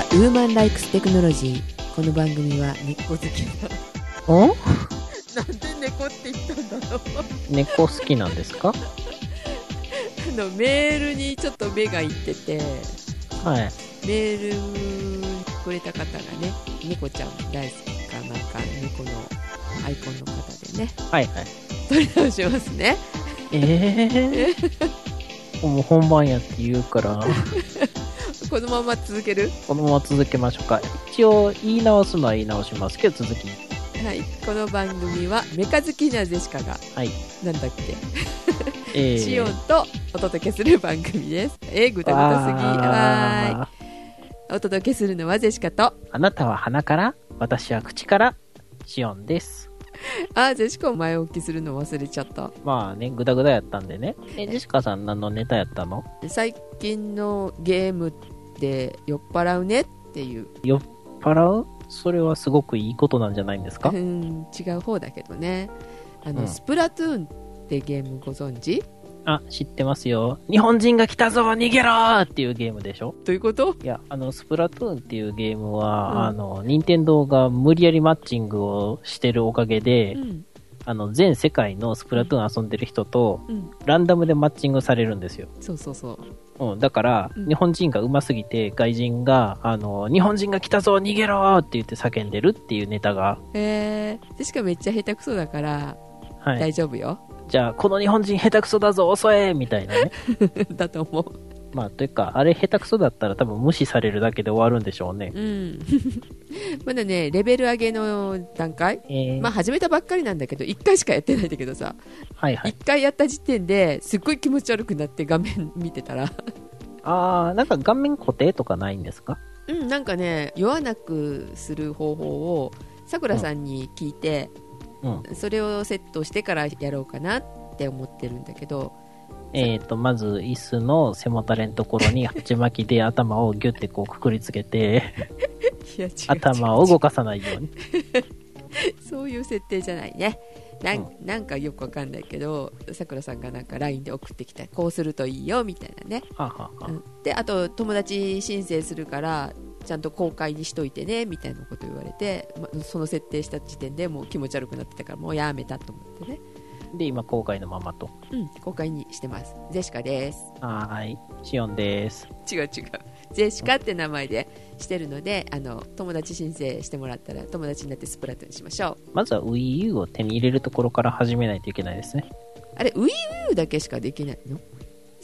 ザ・ウーマン・ライクス・テクノロジー。この番組は猫好きな。んなんで猫って言ったんだろう。猫好きなんですか？あの、メールにちょっと目がいってて、はい。メールくれた方がね、猫ちゃん大好きかなんか、猫のアイコンの方でね、はいはい。取り直しますね。えー、もう本番やって言うから、このまま続ける？このまま続けましょうか。一応、言い直すのは言い直しますけど、続き。はい。この番組は、メカ好きなジェシカが、はい。なんだっけ、えー、シオンとお届けする番組です。えー、ぐたぐたすぎ。はい。お届けするのはジェシカと、あなたは鼻から、私は口から、シオンです。あー、ジェシカを前置きするの忘れちゃった。まあね、グダグダやったんでね。え、ジェシカさん何のネタやったの？最近のゲームって酔っ払うねっていう、酔っ払う？それはすごくいいことなんじゃないんですか？うん、違う方だけどね。あの、うんスプラトゥーンってゲームご存知？あ、知ってますよ。日本人が来たぞ逃げろーっていうゲームでしょ？どういうこと？いや、あの、スプラトゥーンっていうゲームは、うんあの、任天堂が無理やりマッチングをしてるおかげで、うん。あの、全世界のスプラトゥーン遊んでる人と、うん。ランダムでマッチングされるんですよ。そうそうそう。うん、だから、うん日本人が上手すぎて、外人が、あの、日本人が来たぞ逃げろーって言って叫んでるっていうネタが、えー、ジェシカめっちゃ下手くそだから、はい。大丈夫よ。じゃあ、この日本人下手くそだぞ遅えみたいなね。だと思う。まあ、というか、あれ下手くそだったら多分無視されるだけで終わるんでしょうね。うん。まだね、レベル上げの段階？えー、まあ始めたばっかりなんだけど、1回しかやってないんだけどさ、はいはい。1回やった時点ですっごい気持ち悪くなって画面見てたら、あー、なんか画面固定とかないんですか？うん、なんかね、酔わなくする方法を、さくらさんに聞いて、うん。それをセットしてからやろうかなって思ってるんだけど、えっ、と、まず、椅子の背もたれのところに、鉢巻きで頭をギュッてこうくくりつけて、頭を動かさないように。そういう設定じゃないね。なんなんかよくわかんないけど、さくらさんがなんか LINE で送ってきた、こうするといいよみたいなね。はあはうんであと友達申請するからちゃんと公開にしといてねみたいなこと言われて、ま、その設定した時点でもう気持ち悪くなってたからもうやめたと思ってね、で、今、公開のままと。うん、公開にしてますジェシカですはーい。シオンです。違う違うジェシカって名前でしてるのであの友達申請してもらったら友達になってスプラトゥーンしましょうまずは Wii U を手に入れるところから始めないといけないですね。あれ WiiU だけしかできないの？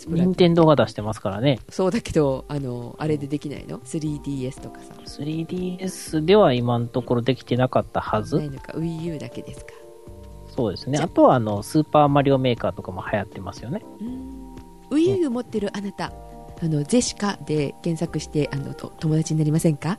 任天堂が出してますからね。そうだけどあのあれでできないの？3DS とかさ 3DS では今のところできてなかったはず。ないのか WiiU だけですかそうですね。あとは、あの、スーパーマリオメーカーとかも流行ってますよね。うん WiiU 持ってるあなたあのジェシカで検索してあのと友達になりませんか？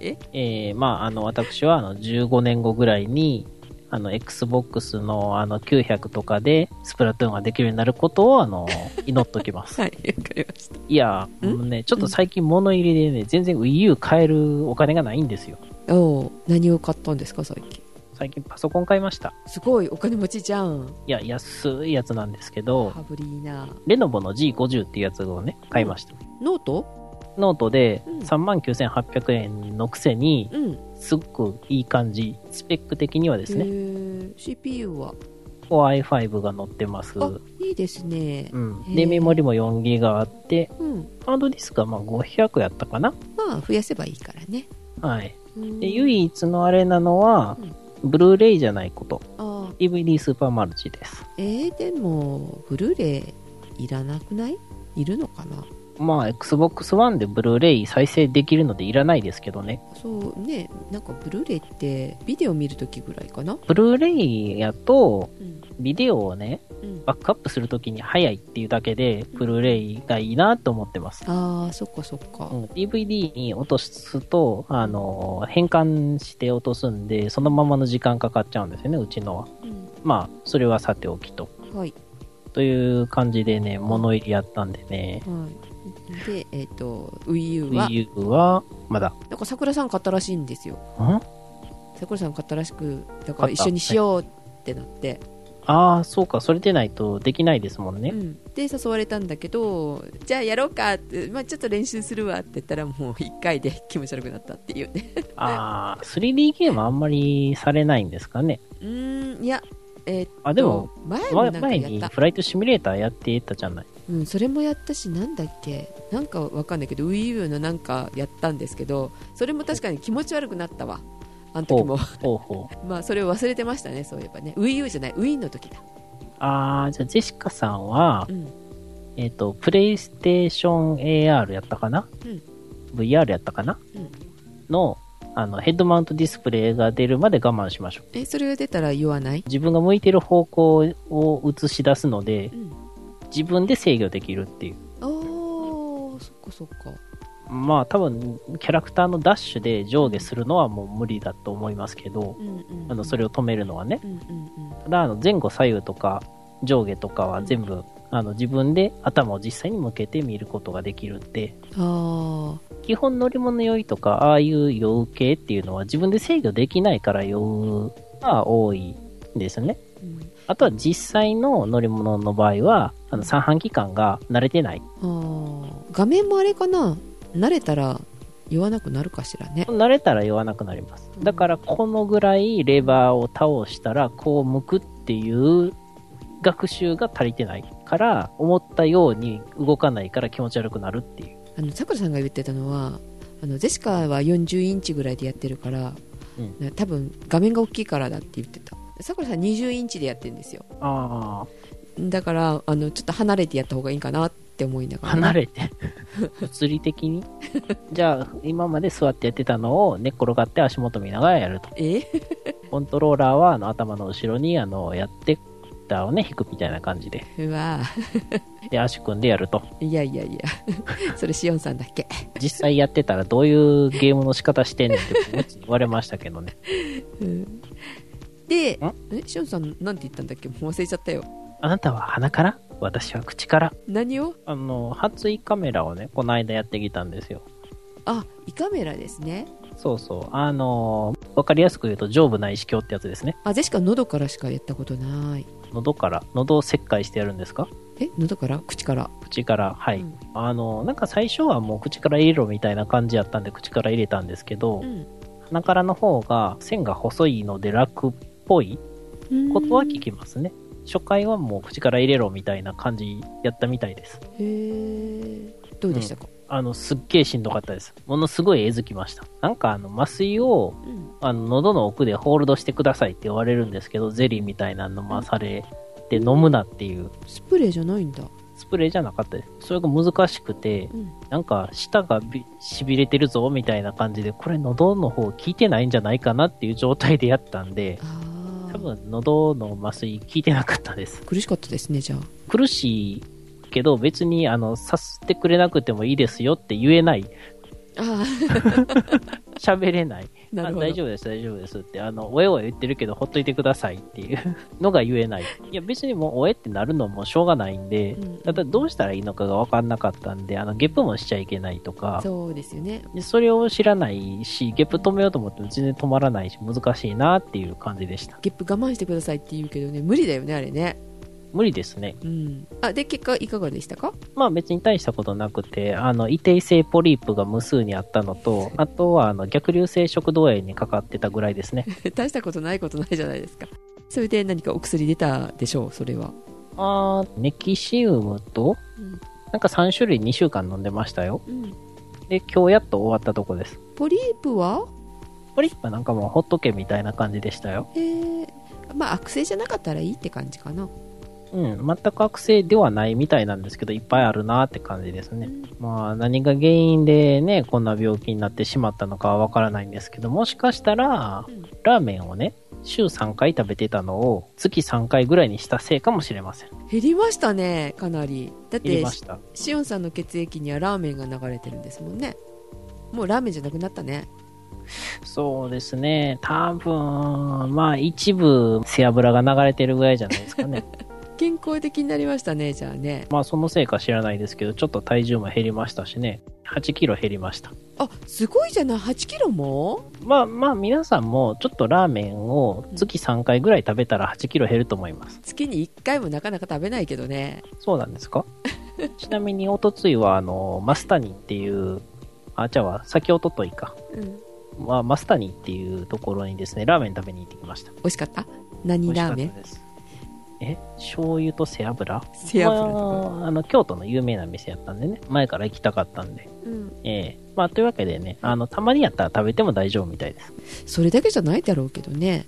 え？えー、まあ、あの、私は、あの、15年後ぐらいに、あの、Xbox の、あの、900とかで、スプラトゥーンができるようになることを、あの、祈っときます。はいわかりましたいや、ん？もうね、ちょっと最近物入りでね、全然 Wii U 買えるお金がないんですよ。おう何を買ったんですか最近？最近パソコン買いました。すごいお金持ちじゃん。いや、安いやつなんですけど、羽振りいいな。レノボの G50 っていうやつをね、買いました。ノート？ノートでうん。39,800円のくせに、うん。すごくいい感じ。スペック的にはですね、CPU は？Core i5 が載ってます。あいいですね。うん。で、メモリも 4GB あって、うん。ハードディスクはまあ500やったかな。まあ増やせばいいからね。はい。うん。で、唯一のあれなのは、ブルーレイじゃないこと。あ DVD スーパーマルチです。えー、でもブルーレイいらなくない？いるのかな？まあ、Xbox One でブルーレイ再生できるのでいらないですけどね。そうね。なんかブルーレイってビデオ見るときぐらいかな？ブルーレイやと、うん。ビデオをね、うん。バックアップするときに早いっていうだけで、ブルーレイがいいなと思ってます。ああそっかそっか、うん、DVD に落とすと、あの、変換して落とすんで、そのままの時間かかっちゃうんですよね、うちのは。うん。まあ、それはさておきと。はい。という感じでね、物入りやったんでね、はい、で、えっ、と WiiU は？Wii U は、まだ。なんか桜さん買ったらしいんですよ。ん？桜さん買ったらしくだから一緒にしようってなって、ああ、そうか、それでないとできないですもんね。うん、で誘われたんだけどじゃあやろうかって、まあ、ちょっと練習するわって言ったらもう1回で気持ち悪くなったっていうね。ああ、3D ゲームあんまりされないんですかね。うーんいやえーあでも前も前にフライトシミュレーターやってたじゃない。うん、それもやったしなんだっけ？なんかわかんないけど WiiU のなんかやったんですけどそれも確かに気持ち悪くなったわ。あの時も。ほうほう。まあそれを忘れてましたねそういえばね。WiiU じゃない Wii の時だ。ああ、じゃあジェシカさんは、うん。えっ、と、プレイステーション AR やったかな、うん ?VR やったかな、うん。の、あの、ヘッドマウントディスプレイが出るまで我慢しましょう。えそれが出たら言わない？自分が向いてる方向を映し出すのでう、ん自分で制御できるっていう。あーそっかそっかまあ多分、キャラクターのダッシュで上下するのはもう無理だと思いますけど、うんうんあの、それを止めるのはね。うんうんただ、あの、前後左右とか上下とかは全部、あの、自分で頭を実際に向けて見ることができるって、うんあ基本乗り物酔いとか、ああいう酔う系っていうのは自分で制御できないから酔うが多いんですね。ー、うんあとは実際の乗り物の場合は、あの、三半規管が慣れてない。あー画面もあれかな？慣れたら言わなくなるかしらね慣れたら酔わなくなります。だから、このぐらいレバーを倒したら、こう向くっていう学習が足りてないから、思ったように動かないから気持ち悪くなるっていう。あのさくらさんが言ってたのはあのジェシカは40インチぐらいでやってるから、うんね多分画面が大きいからだって言ってたさくらさん20インチでやってるんですよあだからあのちょっと離れてやった方がいいかなって思いなあ、がら離れて？物理的に？じゃあ、今まで座ってやってたのを寝っ転がって足元見ながらやると。え？コントローラーはあの頭の後ろにあのやって、ターをね、引くみたいな感じで。うわで、足組んでやると。いやいやいや それしおんさんだっけ？実際やってたらどういうゲームの仕方してんねんって言われましたけどね。うんでん？えしおんさんなんて言ったんだっけ？もう忘れちゃったよ。あなたは鼻から？私は口から。何を？あの、初胃カメラをね、この間やってきたんですよ。あ胃カメラですね。そうそう。あの、わかりやすく言うと上部内視鏡ってやつですね。あジェシカ喉からしかやったことない。喉から、喉を切開してやるんですか？え喉から？口から？口から、はい。うん。あの、なんか最初はもう口から入れろみたいな感じやったんで口から入れたんですけど、うん。鼻からの方が線が細いので楽っぽいことは聞きますね。初回はもう口から入れろみたいな感じやったみたいです。へえどうでしたか、あの、すっげえしんどかったです。ものすごいえずきました。なんかあの、麻酔を、うんあの、喉の奥でホールドしてくださいって言われるんですけど、ゼリーみたいなの飲まされて飲むなっていう、スプレーじゃないんだ、スプレーじゃなかったです。それが難しくて、うん、なんか舌がび痺れてるぞみたいな感じで、これ喉の方効いてないんじゃないかなっていう状態でやったんで、ああ多分喉の麻酔効いてなかったです。苦しかったですねじゃあ苦しいけど別にあの、させてくれなくてもいいですよって言えない。あ 喋れない。大丈夫です、大丈夫です。って、あの、おえおえ言ってるけど、ほっといてくださいっていう のが言えない。いや、別にもう、おえってなるのもしょうがないんでうん、ただどうしたらいいのかが分かんなかったんで、あの、ゲップもしちゃいけないとか、そうですよね。でそれを知らないし、ゲップ止めようと思っても全然止まらないし、難しいなっていう感じでした。ゲップ我慢してくださいって言うけどね無理だよねあれね無理ですね。うんあで結果いかがでしたか？まあ別に大したことなくて、あの、異定性ポリープが無数にあったのと、あとはあの、逆流性食道炎にかかってたぐらいですね。大したことないことないじゃないですかそれで何かお薬出たでしょう？それはあー、ネキシウムと、うんなんか3種類2週間飲んでましたよ。うんで、今日やっと終わったとこです。ポリープは？ポリップはなんかもうほっとけみたいな感じでしたよ。えー、まあ悪性じゃなかったらいいって感じかなうん、全く悪性ではないみたいなんですけど、いっぱいあるなって感じですね。まあ、何が原因でね、こんな病気になってしまったのかはわからないんですけど、もしかしたら、うんラーメンをね、週3回食べてたのを月3回ぐらいにしたせいかもしれません。減りましたねかなりだって。しおんさんの血液にはラーメンが流れてるんですもんねもうラーメンじゃなくなったねそうですね。多分、まあ一部背脂が流れてるぐらいじゃないですかね。健康的になりましたねじゃあねまあそのせいか知らないですけど、ちょっと体重も減りましたしね。8キロ減りました。あすごいじゃない？8キロも？まあまあ皆さんもちょっとラーメンを月3回ぐらい食べたら8キロ減ると思います。月に1回もなかなか食べないけどねそうなんですか？ちなみにおとついはあの、マスタニっていう、あ、じゃあ先おとといか。うんまあ、マスタニっていうところにですね、ラーメン食べに行ってきました。美味しかった？何ラーメン？美味しかったです。え醤油と背脂？背脂。まあ、あの、京都の有名な店やったんでね、前から行きたかったんで。うん。ええ。まあ、というわけでね、あの、たまにやったら食べても大丈夫みたいです。それだけじゃないだろうけどね。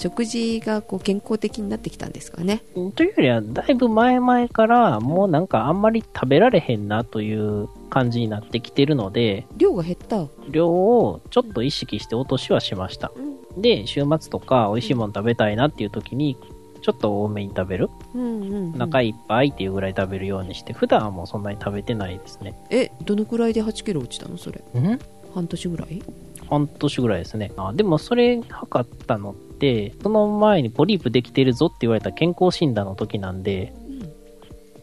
食事がこう健康的になってきたんですかね。というよりは、だいぶ前々から、もうなんかあんまり食べられへんなという感じになってきてるので、量が減った。量をちょっと意識して落としはしました。で、週末とか美味しいもの食べたいなっていう時に、ちょっと多めに食べる？うんうん、うん、お腹いっぱいっていうぐらい食べるようにして、普段はもうそんなに食べてないですね。えどのくらいで8キロ落ちたのそれ？ん？半年ぐらい？半年ぐらいですね。あでもそれ測ったのって、その前にポリープできてるぞって言われた健康診断の時なんで、うん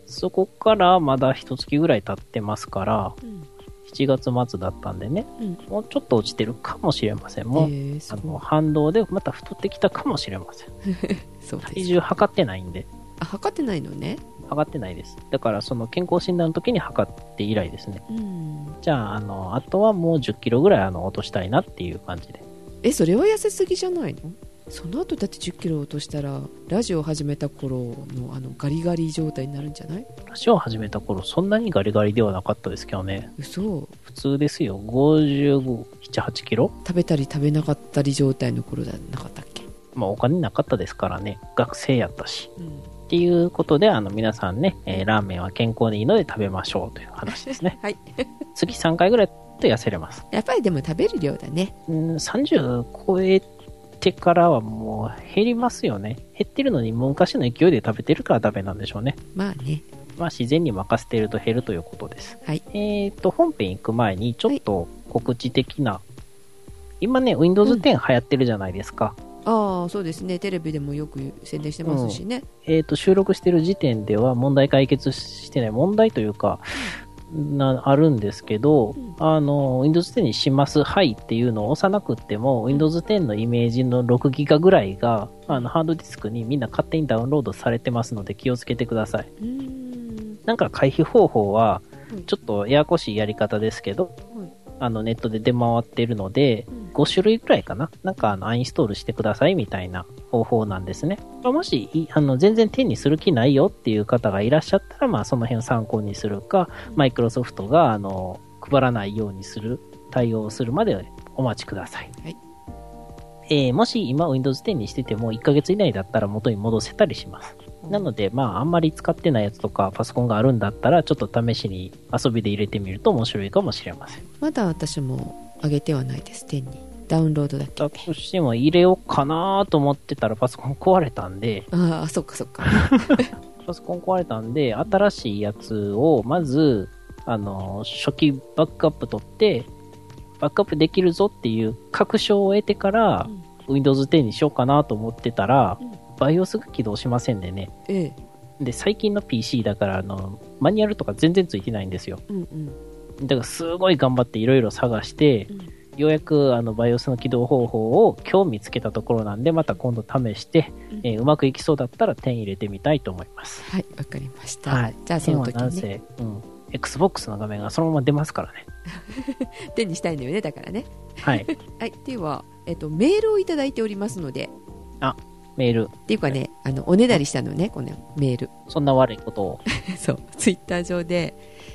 そこからまだ一月ぐらい経ってますから、うん7月末だったんでね、うんもうちょっと落ちてるかもしれません。もう、えー、すあの反動でまた太ってきたかもしれません。体重測ってないんで、あ測ってないのね測ってないです。だからその健康診断の時に測って以来ですね。うんじゃあ、あの、あとはもう10キロぐらいあの落としたいなっていう感じで。えそれは痩せすぎじゃないの？その後だって1 0キロ落としたらラジオ始めた頃のあのガリガリ状態になるんじゃない？足を始めた頃、そんなにガリガリではなかったですけどね。嘘普通ですよ。55、7、8キロ？食べたり食べなかったり状態の頃じゃなかったっけ？まあお金なかったですからね。学生やったし。うんっていうことで、あの皆さんね、えーラーメンは健康にいいので食べましょうという話ですね。はい 月3回ぐらいと痩せれます。やっぱりでも食べる量だねうん、30超えてからはもう減りますよね。減ってるのにもう昔の勢いで食べてるからダメなんでしょうね。まあねまあ自然に任せてると減るということです。はいえっ、と、本編行く前にちょっと告知的な、今ね、Windows 10流行ってるじゃないですか。ああそうですねテレビでもよく宣伝してますしね、えっ、と、収録してる時点では問題解決してない。問題というか、な、あるんですけど、うん。あの、Windows 10にします、はいっていうのを押さなくっても、Windows 10のイメージの6ギガぐらいが、あの、ハードディスクにみんな勝手にダウンロードされてますので気をつけてください。うーん。なんか回避方法はうん、ちょっとややこしいやり方ですけど、うんあの、ネットで出回ってるので、うん5種類ぐらいかななんかあの、アンインストールしてくださいみたいな方法なんですね。もし、いあの、全然手にする気ないよっていう方がいらっしゃったら、まあ、その辺を参考にするか、マイクロソフトが、あの、配らないようにする、対応するまでお待ちください。はいえーもし今 Windows 10にしてても1ヶ月以内だったら元に戻せたりします。なので、まあ、あんまり使ってないやつとか、パソコンがあるんだったら、ちょっと試しに遊びで入れてみると面白いかもしれません。まだ私も上げてはないです。10に。ダウンロードだけ。だとしても入れようかなと思ってたらパソコン壊れたんで、ああそっかそっか。パソコン壊れたんで、新しいやつを、まず、あの、初期バックアップ取って、バックアップできるぞっていう確証を得てから、Windows 10にしようかなと思ってたら、うん BIOS が起動しませんでね。ええで、最近の PC だから、あの、マニュアルとか全然ついてないんですよ。うんうんだからすごい頑張っていろいろ探して、うんようやくあの BIOS の起動方法を今日見つけたところなんで、また今度試して、うんえーうまくいきそうだったら点入れてみたいと思います。はいわかりました、はい。じゃあその時点はなんにねせ、うん。Xbox の画面がそのまま出ますからね。手にしたいのよねだからねはい。はいでは、えっと、メールをいただいておりますのでメール。っていうかねあのおねだりしたのねこのメールそんな悪いことを。そうツイッター上で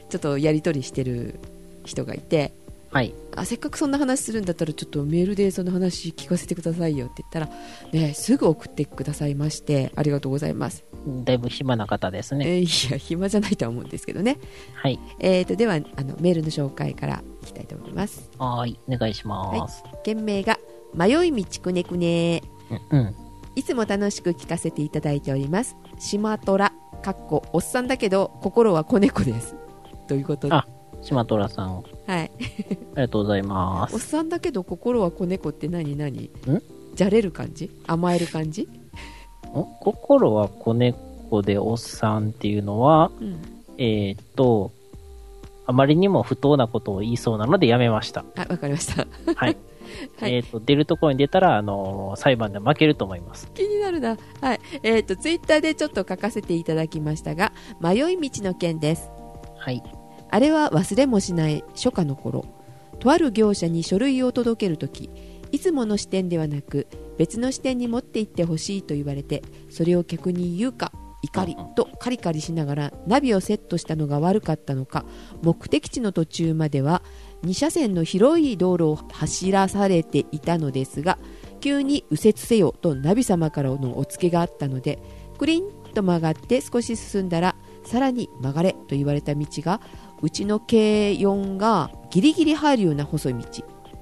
ちょっとやり取りしてる人がいてはい。あせっかくそんな話するんだったらちょっとメールでその話聞かせてくださいよって言ったら、ね、すぐ送ってくださいましてありがとうございます、だいぶ暇な方ですね。えーいや暇じゃないとは思うんですけどね、はい。えー、とではあのメールの紹介からいきたいと思いますはーい。お願いします。件名が「迷い道くねくねうん。うん。」いつも楽しく聞かせていただいております。島虎かっこおっさんだけど心は子猫です。ということで、あ島虎さん、あはい、りがとうございまおっす。さんだけど心は子猫って何何？ん？じゃれる感じ？甘える感じ？ん心は子猫こでおっさんっていうのは、うん。えーっと、あまりにも不当なことを言いそうなのでやめました。あわかりました。はい。はい。えーっと、出るところに出たら、あの、裁判で負けると思います。気になるな。はい。えっ、とツイッターでちょっと書かせていただきましたが迷い道の件です。はい。あれは忘れもしない初夏の頃とある業者に書類を届けるときいつもの視点ではなく別の視点に持って行ってほしいと言われてそれを客に言うか怒りとカリカリしながらナビをセットしたのが悪かったのか目的地の途中までは2車線の広い道路を走らされていたのですが急に右折せよとナビ様からのお告げがあったのでクリンと曲がって少し進んだらさらに曲がれと言われた道がうちの軽4がギリギリ入るような細い道。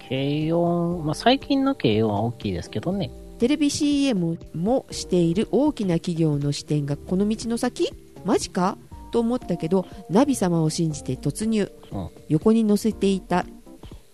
軽音、まあ、最近の軽音は大きいですけどね。テレビ CM もしている大きな企業の支店がこの道の先？マジか？と思ったけどナビ様を信じて突入、うん。横に乗せていた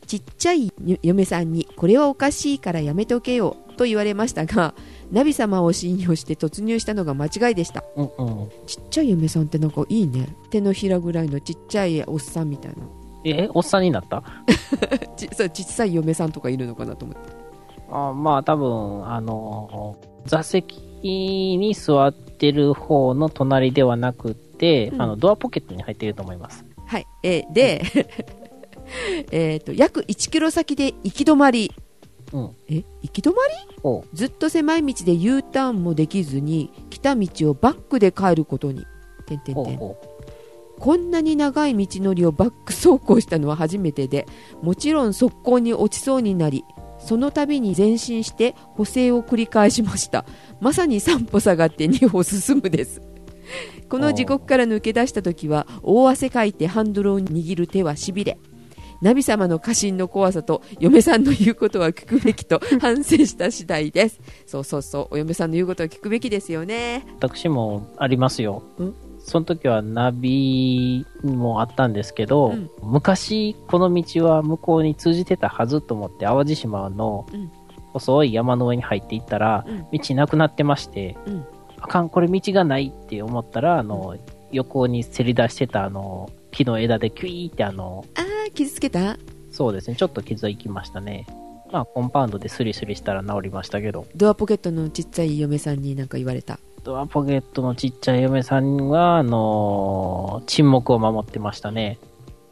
ちっちゃい嫁さんにこれはおかしいからやめておけよと言われましたがナビ様を信用して突入したのが間違いでした。うんうん。ちっちゃい嫁さんってなんかいいね。手のひらぐらいのちっちゃいおっさんみたいな。え、おっさんになった？ちそう小さい嫁さんとかいるのかなと思って。あまあ、多分、あの、座席に座ってる方の隣ではなくうん。あの、ドアポケットに入っていると思います。はい、えーで えーと約1キロ先で行き止まり。うん。え行き止まり？ずっと狭い道で U ターンもできずに来た道をバックで帰ることに。てんてんてん。こんなに長い道のりをバック走行したのは初めてでもちろん速攻に落ちそうになりその度に前進して補正を繰り返しました。まさに3歩下がって2歩進むですこの地獄から抜け出した時は大汗かいてハンドルを握る手はしびれナビ様の過信の怖さと嫁さんの言うことは聞くべきと反省した次第です。そうそうそうお嫁さんの言うことは聞くべきですよね。う私もありますよ。ん？その時はナビもあったんですけど、うん。昔この道は向こうに通じてたはずと思って淡路島のうん。細い山の上に入っていったら、うん。道なくなってまして、うんあかん、これ道がないって思ったら、あの、横にせり出してたあの、木の枝でキュイーってあの、あー傷つけた？そうですね、ちょっと傷いきましたね。まあ、コンパウンドでスリスリしたら治りましたけど、ドアポケットのちっちゃい嫁さんになんか言われた？ドアポケットのちっちゃい嫁さんは、あの沈黙を守ってましたね。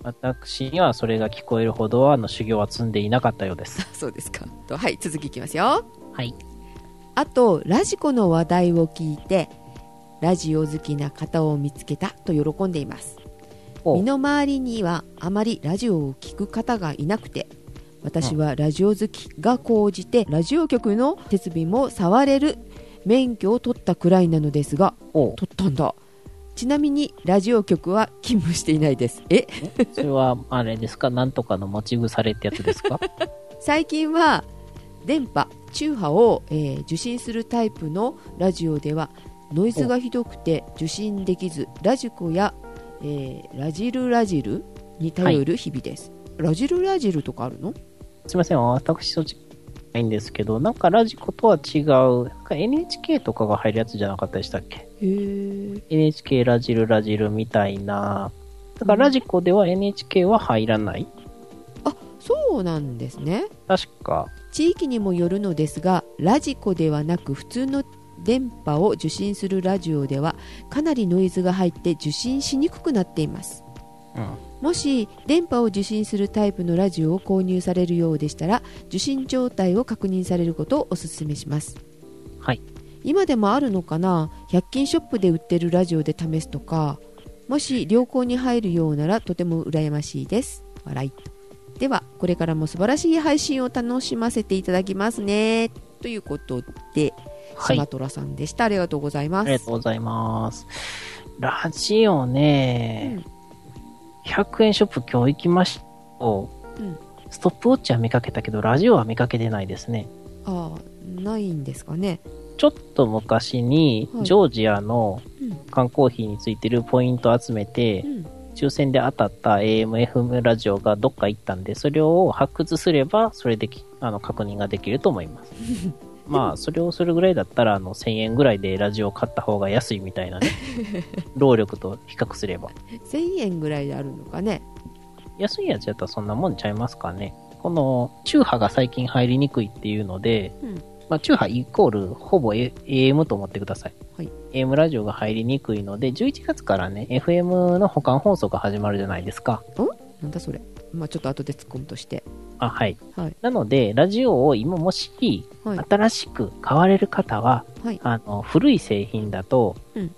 私にはそれが聞こえるほど、あの、修行は積んでいなかったようです。そうですかとはい続きいきますよはい。あとラジコの話題を聞いてラジオ好きな方を見つけたと喜んでいます。お身の回りにはあまりラジオを聞く方がいなくて私はラジオ好きが高じてラジオ局の設備も触れる免許を取ったくらいなのですがお取ったんだ。ちなみにラジオ局は勤務していないです。え？それは、あれですか？なんとかの持ち腐れってやつですか？最近は電波中波を、えー受信するタイプのラジオではノイズがひどくて受信できずラジコや、えーラジルラジルに頼る日々です、ラジルラジルとかあるの？すいません、私と違ないんですけど、なんかラジコとは違う、なんか NHK とかが入るやつじゃなかったでしたっけ ?NHK ラジルラジルみたいな。だからラジコでは NHK は入らないそうなんですね確か。地域にもよるのですがラジコではなく普通の電波を受信するラジオではかなりノイズが入って受信しにくくなっていますうん。もし電波を受信するタイプのラジオを購入されるようでしたら受信状態を確認されることをお勧めしますはい。今でもあるのかな？100均ショップで売ってるラジオで試すとかもし良好に入るようならとても羨ましいです笑いではこれからも素晴らしい配信を楽しませていただきますねということではい。あ島虎さんでしたありがとうございますりがとうございます。ラジオね、100円ショップ今日行きました。うんストップウォッチは見かけたけど、ラジオは見かけてないですね。ああないんですかねちょっと昔に、はいジョージアのうん缶コーヒーについてるポイントを集めてう、ん抽選で当たった AM、FM ラジオがどっか行ったんで、それを発掘すれば、それできあの確認ができると思います。まあ、それをするぐらいだったら、あの、1000円ぐらいでラジオを買った方が安いみたいなね。労力と比較すれば。1000円ぐらいであるのかね安いやつやったらそんなもんちゃいますかね。この、中波が最近入りにくいっていうので、うんまあ、中波イコールほぼ AM と思ってください。はい AM ラジオが入りにくいので、11月からね、FM の保管放送が始まるじゃないですか。なんだそれ？まあちょっと後で突っ込むとして。あ、はい。はい。なので、ラジオを今もし、はい。新しく買われる方は、はい。あの、古い製品だと、うん。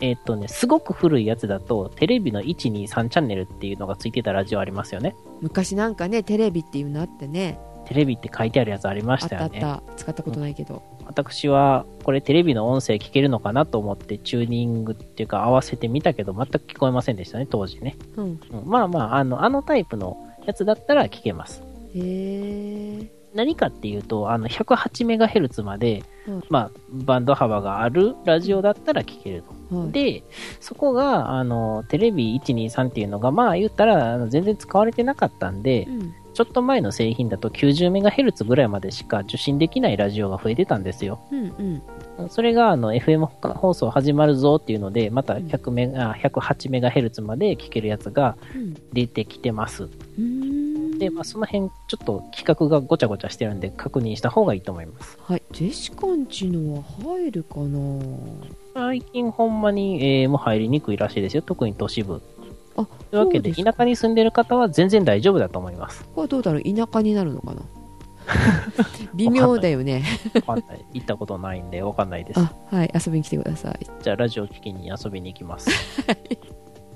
えーっとね、すごく古いやつだと、テレビの123チャンネルっていうのがついてたラジオありますよね。昔なんかねテレビっていうのあってね。テレビって書いてあるやつありまあったあっしたよね。た。使ったことないけど、私は、これテレビの音声聞けるのかなと思ってチューニングっていうか合わせてみたけど、全く聞こえませんでしたね、当時ね。うん、うんまあまあ、あの、あのタイプのやつだったら聞けます。へえ何かっていうと、あの、108MHz まで、うんまあ、バンド幅があるラジオだったら聞けると。はいで、そこが、あの、テレビ123っていうのが、まあ言ったら、全然使われてなかったんでう、んちょっと前の製品だと 90MHz ぐらいまでしか受信できないラジオが増えてたんですよ。うんうんそれが、あの、FM 放送始まるぞっていうので、またうん100メガ、あ 108MHz まで聞けるやつがうん出てきてます。うーんで、まあ、その辺、ちょっと企画がごちゃごちゃしてるんで、確認した方がいいと思います。はいジェシカンチのは入るかな？最近ほんまに AM 入りにくいらしいですよ。特に都市部。あというわけで、田舎に住んでる方は全然大丈夫だと思います。これはどうだろう？田舎になるのかな？微妙だよねわかんない。行ったことないんでわかんないです。あはい遊びに来てくださいじゃあ、ラジオ聞きに遊びに行きます。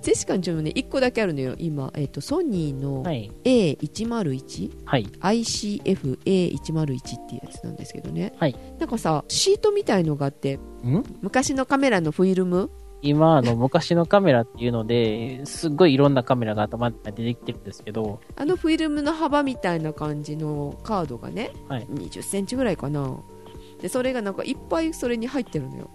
ジェシカンチもね1個だけあるのよ今、えっとソニーのはい。A101 はい。ICF-A101 っていうやつなんですけどね、はいなんかさシートみたいのがあってん？昔のカメラのフィルム今、あの、昔のカメラっていうので、すっごいいろんなカメラが頭に出てきてるんですけど、あのフィルムの幅みたいな感じのカードがね、はい。2 0センチぐらいかな。でそれがなんかいっぱいそれに入ってるのよ。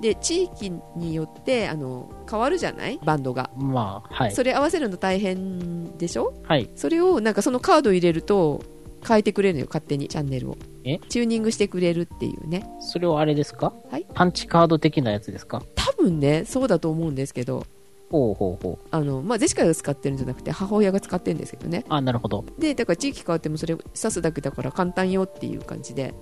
で地域によってあの変わるじゃない？バンドが、まあ、はい。それ合わせるの大変でしょ？はい。それをなんかそのカード入れると変えてくれるのよ勝手にチャンネルを。え？チューニングしてくれるっていうね。それはあれですか？はい。パンチカード的なやつですか？多分ねそうだと思うんですけどほうほうほう。あの、まあ、ジェシカが使ってるんじゃなくて母親が使ってるんですけどねあ、なるほど。でだから地域変わってもそれ刺すだけだから簡単よっていう感じで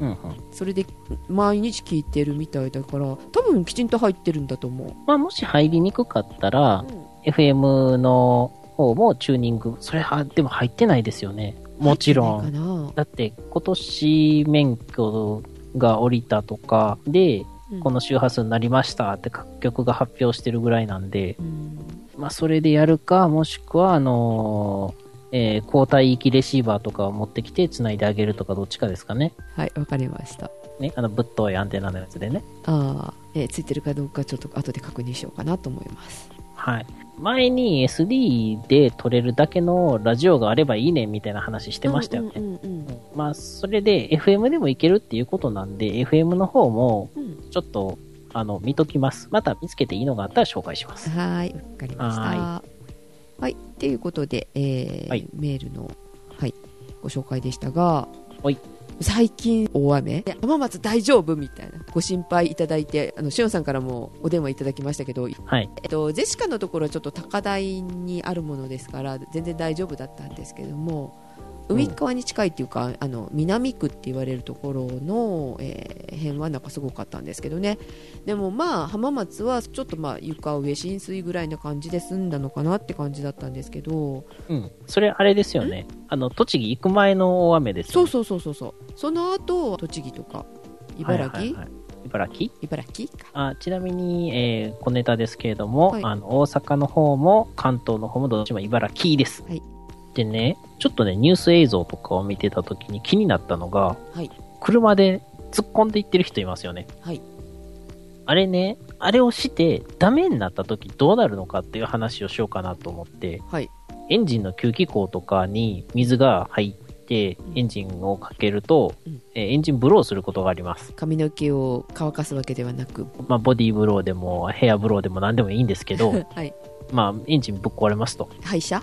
うんうん。それで毎日聞いてるみたいだから多分きちんと入ってるんだと思う、まあ、もし入りにくかったら、FM の方もチューニング、それは、でも入ってないですよね。もちろん。だって、今年免許が降りたとかで、うんこの周波数になりましたって各局が発表してるぐらいなんで、うんまあ、それでやるか、もしくは、あのーえー交代域レシーバーとかを持ってきて繋いであげるとかどっちかですかね。はいわかりましたね、あの、ぶっといアンテナのやつでね。ああ、えーついてるかどうかちょっと後で確認しようかなと思いますはい。前に SD で撮れるだけのラジオがあればいいねみたいな話してましたよね。うんうんうんまあ、それで FM でもいけるっていうことなんで、FM の方もちょっと、あの、見ときます。また見つけていいのがあったら紹介します。はいわかりましたははいっていうことで、えーはいメールの、はい、ご紹介でしたがはい最近大雨？で浜松大丈夫みたいな。ご心配いただいてあのしおんさんからもお電話いただきましたけど、はい。えっと、ジェシカのところはちょっと高台にあるものですから全然大丈夫だったんですけども海側に近いっていうか、あの南区って言われるところの、えー辺はなんかすごかったんですけどね。でもまあ浜松はちょっとまあ床上浸水ぐらいな感じで済んだのかなって感じだったんですけど。うん。それあれですよね。あの、栃木行く前の大雨ですよ、ね。そうそうそうそうそう。その後栃木とか茨城、はいはいはい。茨城？茨城か。あちなみに、えー小ネタですけれども、はい。あの大阪の方も関東の方もどっちも茨城です。はいでね、ちょっとね、ニュース映像とかを見てた時に気になったのが、はい。車で突っ込んでいってる人いますよね。はい。あれね、あれをしてダメになった時どうなるのかっていう話をしようかなと思って、はい。エンジンの吸気口とかに水が入ってうん。エンジンをかけると、うん。えーエンジンブローすることがあります。髪の毛を乾かすわけではなく。まあ、ボディーブローでもヘアブローでも何でもいいんですけど、はい。まあ、エンジンぶっ壊れますと。廃車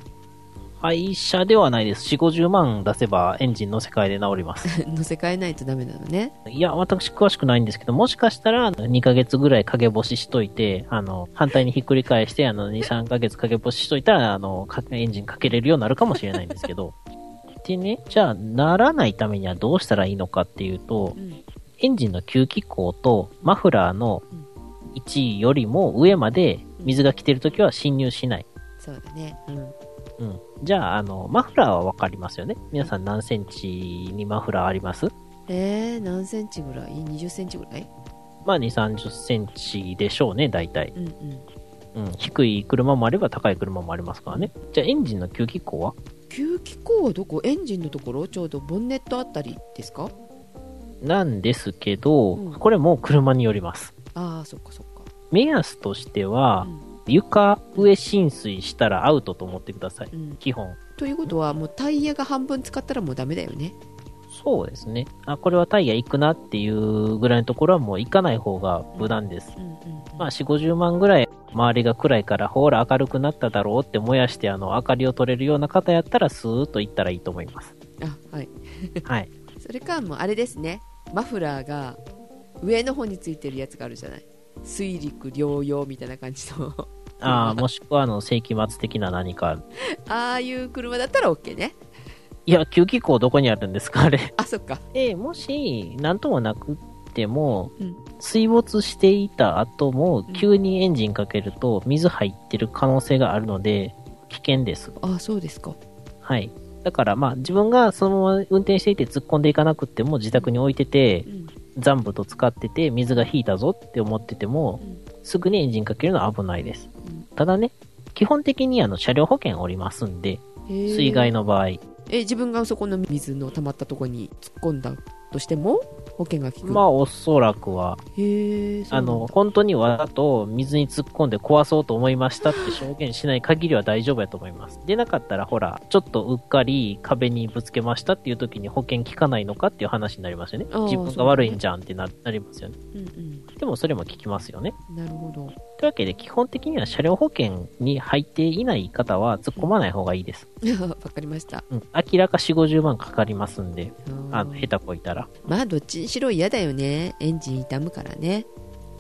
廃車ではないです。4、50万出せばエンジンの世界で治ります。乗せ替えないとダメなのね。いや、私詳しくないんですけど、もしかしたら2ヶ月ぐらい陰干ししといて、あの、反対にひっくり返して、あの、2、3ヶ月陰干ししといたら、あの、かエンジンかけれるようになるかもしれないんですけど。でね、じゃあ、ならないためにはどうしたらいいのかっていうとう、ん。エンジンの吸気口とマフラーの位置よりも上まで水が来てるときは侵入しない。そうだね。うん。うん。じゃあ、あの、マフラーはわかりますよね？皆さん何センチにマフラーあります？えー、何センチぐらい ?20 センチぐらい？まあ、2、30センチでしょうね、大体。うんうん。うん。低い車もあれば高い車もありますからね。じゃあ、エンジンの吸気口は？吸気口はどこ？エンジンのところ？ちょうどボンネットあたりですか？なんですけど、うんこれも車によります。ああ、そっかそっか。目安としては、うん床上浸水したらアウトと思ってください。うん。基本。ということは、もうタイヤが半分使ったらもうダメだよね。そうですね。あ、これはタイヤ行くなっていうぐらいのところはもう行かない方が無難です。まあ、4、50万ぐらい周りが暗いから、ほら明るくなっただろうって燃やして、あの、明かりを取れるような方やったら、スーッと行ったらいいと思います。あ、はい。はい。それか、もうあれですね。マフラーが上の方についてるやつがあるじゃない。水陸両用みたいな感じの。ああ、もしくは、あの、世紀末的な何か。ああいう車だったら OK ね。いや、吸気口どこにあるんですかあれ。あ、そっか。で、もし、なんともなくっても、うん。水没していた後もうん、急にエンジンかけると、水入ってる可能性があるので、危険です。あそうですか。はい。だから、まあ、自分がそのまま運転していて突っ込んでいかなくっても、自宅に置いててう、ん。残部と使ってて、水が引いたぞって思っててもう、んすぐにエンジンかけるのは危ないです。うんただね、基本的にあの、車両保険おりますんで、水害の場合、え自分がそこの水の溜まったところに突っ込んだとしても保険が効くまあ、おそらくは、へえあの、本当にわざと水に突っ込んで壊そうと思いましたって証言しない限りは大丈夫やと思います。でなかったら、ほら、ちょっとうっかり壁にぶつけましたっていう時に保険効かないのかっていう話になりますよね。自分が悪いんじゃんってななりますよね。うんでもそれも効きますよね。うんなるほどというわけで、基本的には車両保険に入っていない方は突っ込まない方がいいです。わかりましたうん。明らか4、50万かかりますんで、あの、ー下手こいたら。まあどっちにしろ嫌だよねエンジン傷むからね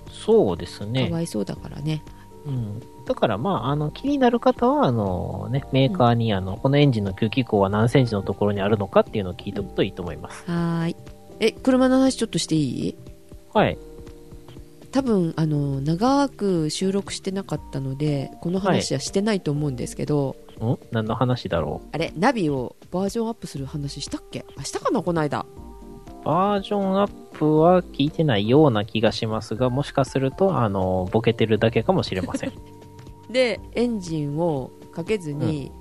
そうですかね。わいそうだからねうん。だからまあ、あの、気になる方は、あのね、メーカーに、あの、このエンジンの吸気口は何センチのところにあるのかっていうのを聞いておくといいと思います。はーいえ車の話ちょっとしていい？はい。多分あの長く収録してなかったのでこの話はしてないと思うんですけど、ん何の話だろあれナビをバージョンアップする話したっけ？あしたかなこの間。う。バージョンアップは聞いてないような気がしますが、もしかすると、あの、ボケてるだけかもしれません。でエンジンをかけずに、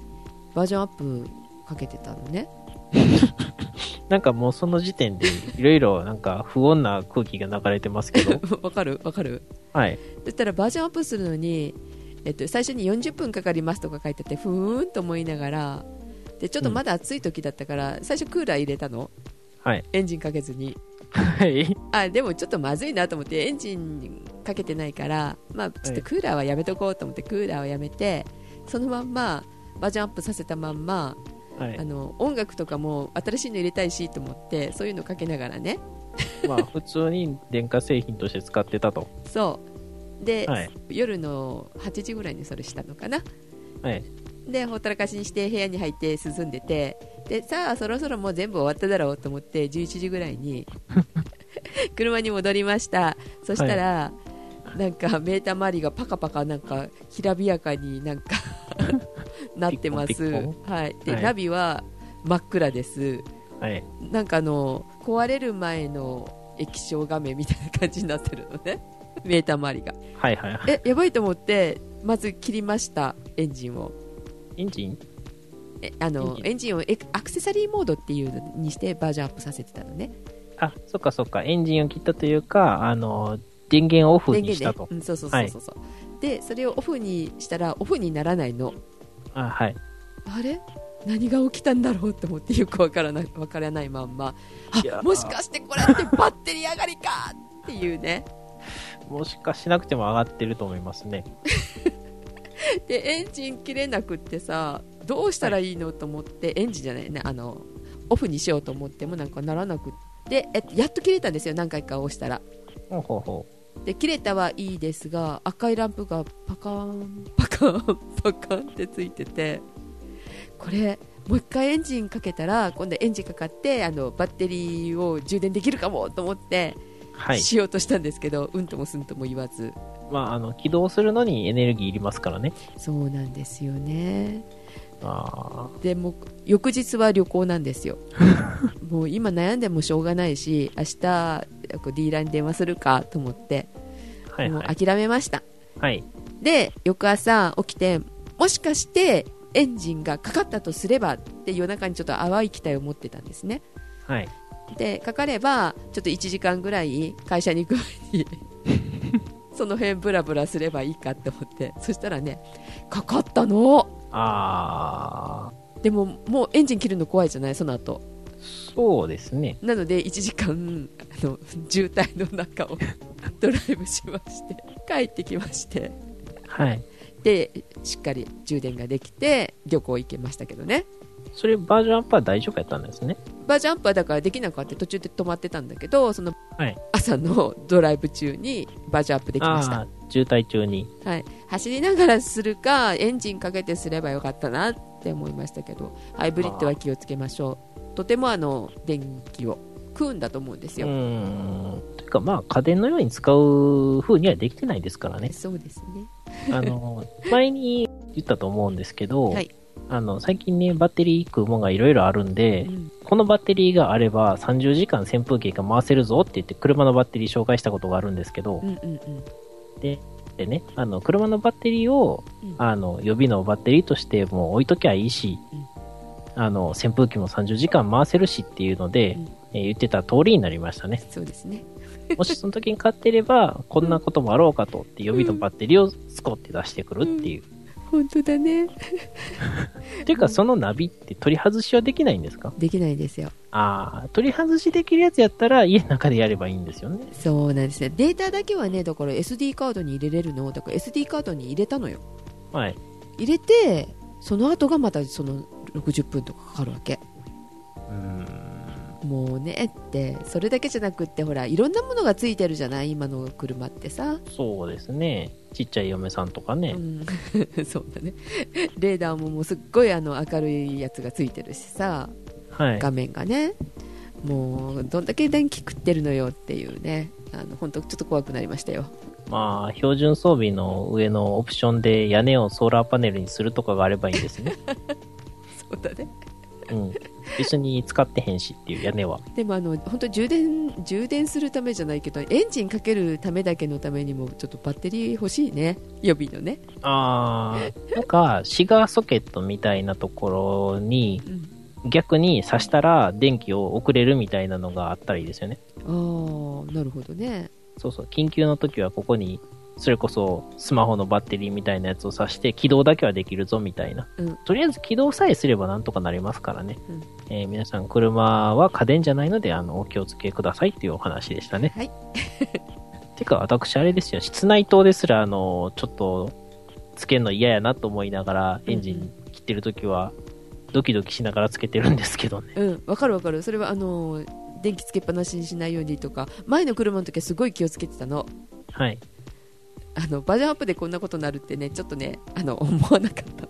バージョンアップかけてたのね なんかもうその時点で、いろいろなんか不穏な空気が流れてますけど、わかる？わかる？はい。そしたらバージョンアップするのに、えっと、最初に40分かかりますとか書いててふーんと思いながらでちょっとまだ暑い時だったから、最初クーラー入れたのはい。エンジンかけずにはい。あでもちょっとまずいなと思ってエンジンかけてないから、まあ、ちょっとクーラーはやめとこうと思ってクーラーはやめてそのまんまバージョンアップさせたまんまはいあ。の音楽とかも新しいの入れたいしと思ってそういうのかけながらね まあ、普通に電化製品として使ってたと。そうで、はい。夜の8時ぐらいにそれしたのかなはい。でほったらかしにして部屋に入って涼んでてでさあそろそろもう全部終わっただろうと思って11時ぐらいに 車に戻りましたそしたら、なんかメーター周りがパカパカなんかきらびやかになんかなってます。はい。で、はい。ナビは真っ暗です。はい。なんかあの壊れる前の液晶画面みたいな感じになってるのね。メーター周りが。はいはいはい。えやばいと思ってまず切りましたエンジンを。エンジン？えあのエンジン。をアクセサリーモードっていうのにしてバージョンアップさせてたのね。あ、そっかそっか。エンジンを切ったというか、あの、電源をオフにした。と。電源で、うん、そうそうそうそうそう、でそれをオフにしたらオフにならないのあ、はい。あれ？何が起きたんだろうと思ってよくわからないわからないまんま。あもしかしてこれってバッテリー上がりかっていうね。もしかしなくても上がってると思いますね。でエンジン切れなくってさどうしたらいいのと思ってエンジンじゃないねあのオフにしようと思ってもなんかならなくってえやっと切れたんですよ何回か押したら。ほうほうほで切れたはいいですが赤いランプがパカーンパカーンパカーンってついててこれもう一回エンジンかけたら今度エンジンかかってあのバッテリーを充電できるかもと思ってう。はい。しようとしたんですけど、うんともすんとも言わずまあ、あの、起動するのにエネルギーいりますからね。そうなんですよねあでも翌日は旅行なんですよ もう今悩んでもしょうがないし明日こうディーラーに電話するかと思って、あ。はいもうはい。諦めましたはい。で翌朝起きてもしかしてエンジンがかかったとすればって夜中にちょっと淡い期待を持ってたんですねはい。でかかればちょっと1時間ぐらい会社に行く前にその辺ブラブラすればいいかって思ってそしたらねかかったの？あでももうエンジン切るの怖いじゃない？その後ー、そうですね。なので1時間 あの渋滞の中を ドライブしまして帰ってきましてはい。でしっかり充電ができて旅行行けましたけどねそれバージョンアップは大丈夫やったんですね？バージョンアップはだからできなかった途中で止まってたんだけどそのはい。朝のドライブ中にバージョンアップできましたああー、渋滞中に。はい、走りながらするかエンジンかけてすればよかったなって思いましたけどハイブリッドは気をつけましょうとてもあの電気を食うんだと思うんですよ、ーん。というか、まあ、家電のように使う風にはできてないですからね。そうですねあの、前に言ったと思うんですけど、はいあの、最近ね、バッテリー食うもんがいろいろあるんで、うんこのバッテリーがあれば30時間扇風機が回せるぞって言って車のバッテリー紹介したことがあるんですけどう、んうんうんでね、あの、車のバッテリーを、うん。あの、予備のバッテリーとしてもう置いときゃいいし、あの、扇風機も30時間回せるしっていうので、うん。えー言ってた通りになりましたね。そうですね。もしその時に買ってれば、こんなこともあろうかとって予備のバッテリーをスコって出してくるっていう。本当だね。ていうか、そのナビって取り外しはできないんですか？できないですよ。ああ、取り外しできるやつやったら家の中でやればいいんですよね。そうなんですね。データだけはねだから SD カードに入れれるの？だから SD カードに入れたのよ。はい。入れてその後がまたその60分とかかかるわけ。うーん。もうねってそれだけじゃなくってほらいろんなものがついてるじゃない？今の車ってさ、そうですね。ちっちゃい嫁さんとかね。うん、そうだねレーダーももうすっごいあの明るいやつがついてるしさはい。画面がねもうどんだけ電気食ってるのよっていうねあの本当ちょっと怖くなりましたよまあ、標準装備の上のオプションで屋根をソーラーパネルにするとかがあればいいんですね。そうだねうん。別に使ってへんしっていう屋根は。でもあの本当充電充電するためじゃないけどエンジンかけるためだけのためにもちょっとバッテリー欲しいね予備のね、あー、なんか、シガーソケットみたいなところにうん、逆に挿したら電気を送れるみたいなのがあったらいいですよね。ああなるほどねそうそう。緊急の時はここに、それこそスマホのバッテリーみたいなやつを挿して起動だけはできるぞみたいな。うんとりあえず起動さえすればなんとかなりますからね。うんえー皆さん車は家電じゃないので、あの、お気をつけくださいっていうお話でしたね。はい てか、私あれですよ。室内灯ですら、あの、ちょっと、つけるの嫌やなと思いながら、エンジン切ってる時は、ドキドキしながらつけてるんですけどね。うんわかるわかるそれはあの電気つけっぱなしにしないようにとか前の車の時はすごい気をつけてたのはい。あのバージョンアップでこんなことになるってねちょっとねあの思わなかった。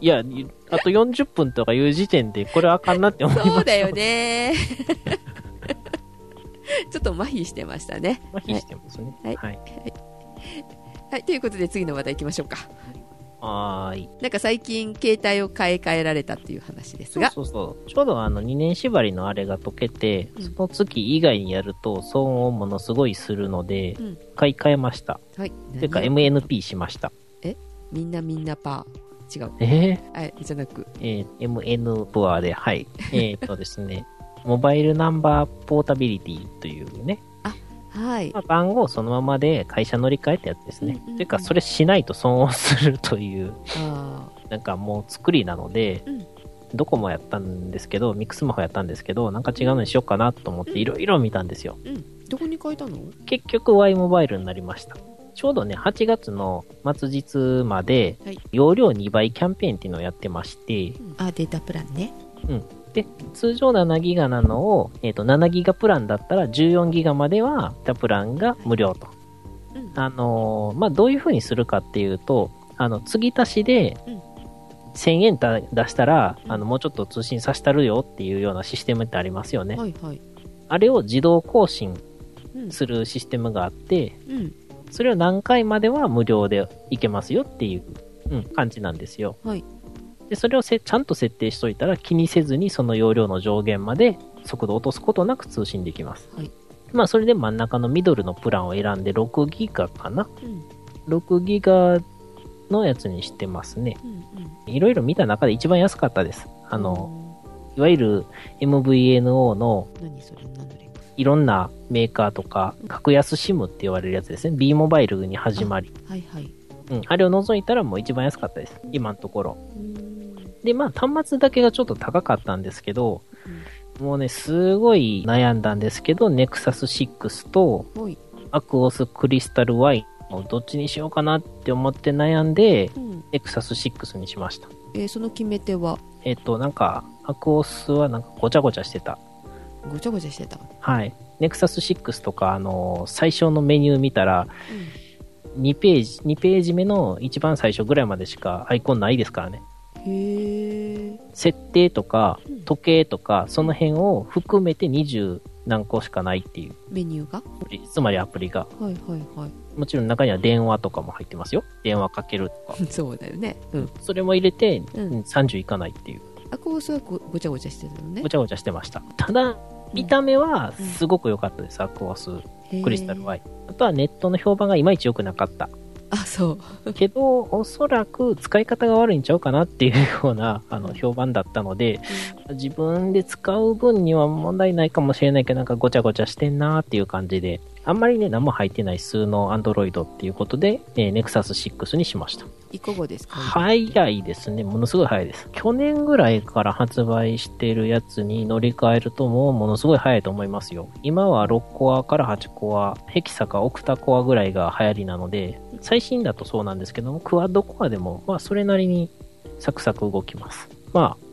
いや、あと40分とかいう時点で、これあかんなって思いました。そうだよね。ちょっと麻痺してましたね。麻痺してますね。はい。はい。はい。ということで次の話題いきましょうかはーい。なんか最近携帯を買い替えられたっていう話ですそうがそうそう。ちょうどあの2年縛りのあれが解けて、うん。その月以外にやると騒音ものすごいするので、うん。買い替えました。はい。ていうか何 MNP しました。みんなみんなパー？違う。え？あじゃなく。ー、えー MN プアで、はい。えっとですね、モバイルナンバーポータビリティというね、はい。まあ、番号そのままで会社乗り換えってやつですね。うんうんうん。ていうか、それしないと損をするという、あなんかもう作りなので、うん。ドコモやったんですけど、ミックスマホやったんですけど、なんか違うのにしようかなと思っていろいろ見たんですよ。ーうん。どこに変えたの？結局 Y モバイルになりました。ちょうどね、8月の末日まではい、容量2倍キャンペーンっていうのをやってまして、あ、データプランね。で、通常7ギガなのを、えっ、と、7ギガプランだったら14ギガまでは、データプランが無料と。うん。あのーまあ、どういう風にするかっていうと、あの、継ぎ足しでうん、1000円た出したら、うんあの、もうちょっと通信させたるよっていうようなシステムってありますよね。はいはい。あれを自動更新うん。するシステムがあって、うん。それを何回までは無料でいけますよっていう、うん、感じなんですよ。はい。で、それをせちゃんと設定しといたら気にせずにその容量の上限まで速度を落とすことなく通信できます。はいまあ、それで真ん中のミドルのプランを選んで6ギガかな？うん。?6 ギガのやつにしてますね。うん。いろいろ見た中で一番安かったです。あうん。の、いわゆる MVNO のいろんなメーカーとか、格安 SIM って言われるやつですね。B モバイルに始まり。はいはい。うん。あれを除いたらもう一番安かったです。今のところ。で、まあ、端末だけがちょっと高かったんですけど、もうね、すごい悩んだんですけど、Nexus 6とはい。Aquos Crystal Y のどっちにしようかなって思って悩んで、うん。Nexus 6にしました。えーその決め手は、えっ、と、なんか、Aquos はなんかごちゃごちゃしてた。ごちゃごちゃしてた。はい。Nexus 6とか、あのー最初のメニュー見たら、2ページ、2ページ目の一番最初ぐらいまでしかアイコンないですからね。設定とかうん、時計とか、その辺を含めて20何個しかないっていう。メニューが？つまりアプリが。はいはいはい。もちろん中には電話とかも入ってますよ。電話かけるとか。そうだよね。うん。それも入れて、うんうん30いかないっていう。アコースはごごちゃごちゃしてたのねご。ちゃごちゃしてました。ただ、見た目はすごく良かったです。アクオスクリスタルへー Y。あとはネットの評判がいまいち良くなかった。あ、そう。けど、おそらく使い方が悪いんちゃうかなっていうような、あの、評判だったので、自分で使う分には問題ないかもしれないけど、なんかごちゃごちゃしてんなーっていう感じで、あんまりね、何も入ってない数の Android っていうことで、えー Nexus 6にしました。いかがですか？早いですね。ものすごい早いです。去年ぐらいから発売してるやつに乗り換えるともうものすごい早いと思いますよ。今は6コアから8コア、ヘキサかオクタコアぐらいが流行りなので、最新だとそうなんですけども、クワッドコアでも、まあそれなりにサクサク動きます。まあ、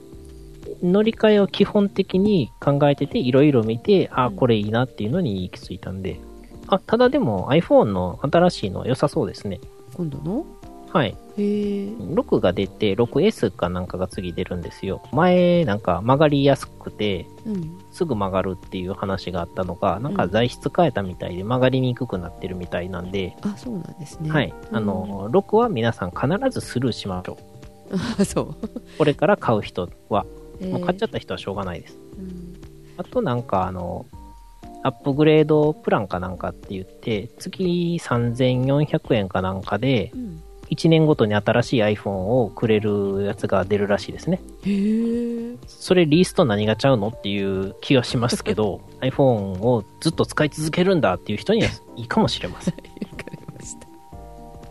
乗り換えを基本的に考えてて、いろいろ見て、あ、これいいなっていうのに行き着いたんで。あ、ただでも iPhone の新しいの良さそうですね。今度の？はい。へえ。6が出て、6S かなんかが次出るんですよ。前、なんか曲がりやすくて、うん。すぐ曲がるっていう話があったのが、なんか材質変えたみたいで曲がりにくくなってるみたいなんで、あ、そうなんですね。はい。あの、6は皆さん必ずスルーしましょう。あ、そう。これから買う人は、もう買っちゃった人はしょうがないです。うんあとなんかあの、アップグレードプランかなんかって言って、月3400円かなんかで、うん。1年ごとに新しい iPhone をくれるやつが出るらしいですね。へえ。それリースと何がちゃうのっていう気はしますけど、iPhone をずっと使い続けるんだっていう人にはいいかもしれません。わかりました。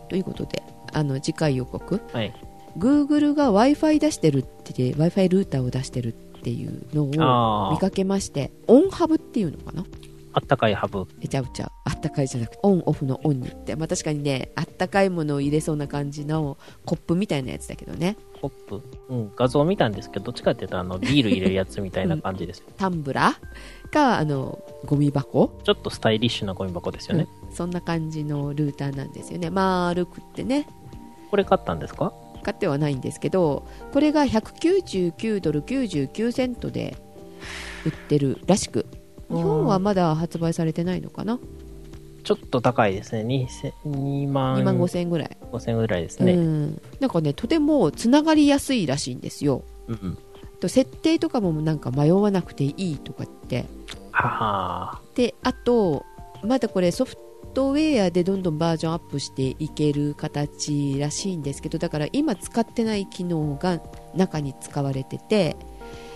ということで、あの、次回予告。はい。Google が Wi-Fi 出してるって言って Wi-Fi ルーターを出してるっていうのをあ見かけまして、オンハブっていうのかな？あったかいハブ。えちゃうちゃう。あったかいじゃなくて、オンオフのオンにって。まあ確かにね、あったかいものを入れそうな感じのコップみたいなやつだけどね。コップ。うん、画像見たんですけど、どっちかっていうと、あの、ビール入れるやつみたいな感じです。タンブラー？か、あの、ゴミ箱？ちょっとスタイリッシュなゴミ箱ですよね。そんな感じのルーターなんですよね。丸くってね。これ買ったんですか？買ってはないんですけど、これが199ドル99セントで売ってるらしく。日本はまだ発売されてないのかな？ちょっと高いですね。2万 ?2 万5千円ぐらい。5000円ぐらいですうね。ん。なんかね、とてもつながりやすいらしいんですよ。うん。と設定とかもなんか迷わなくていいとかって。ははで、あと、まだこれソフトウェアでどんどんバージョンアップしていける形らしいんですけど、だから今使ってない機能が中に使われてて、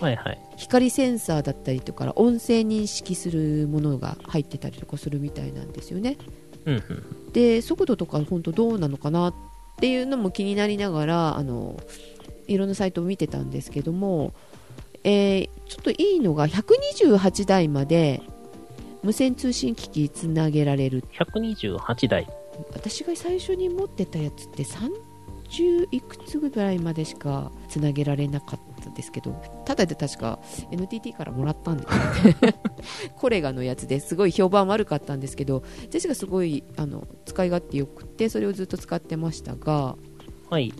はいはい。光センサーだったりとか音声認識するものが入ってたりとかするみたいなんですよねうんうん。で速度とか本当どうなのかなっていうのも気になりながらあのいろんなサイトを見てたんですけども、えーちょっといいのが128台まで無線通信機器つなげられる、128台。私が最初に持ってたやつって30いくつぐらいまでしかつなげられなかったですけどただで確か NTT からもらったんですよね コレガのやつですごい評判悪かったんですけどジェシがすごいあの使い勝手よくてそれをずっと使ってましたがはい。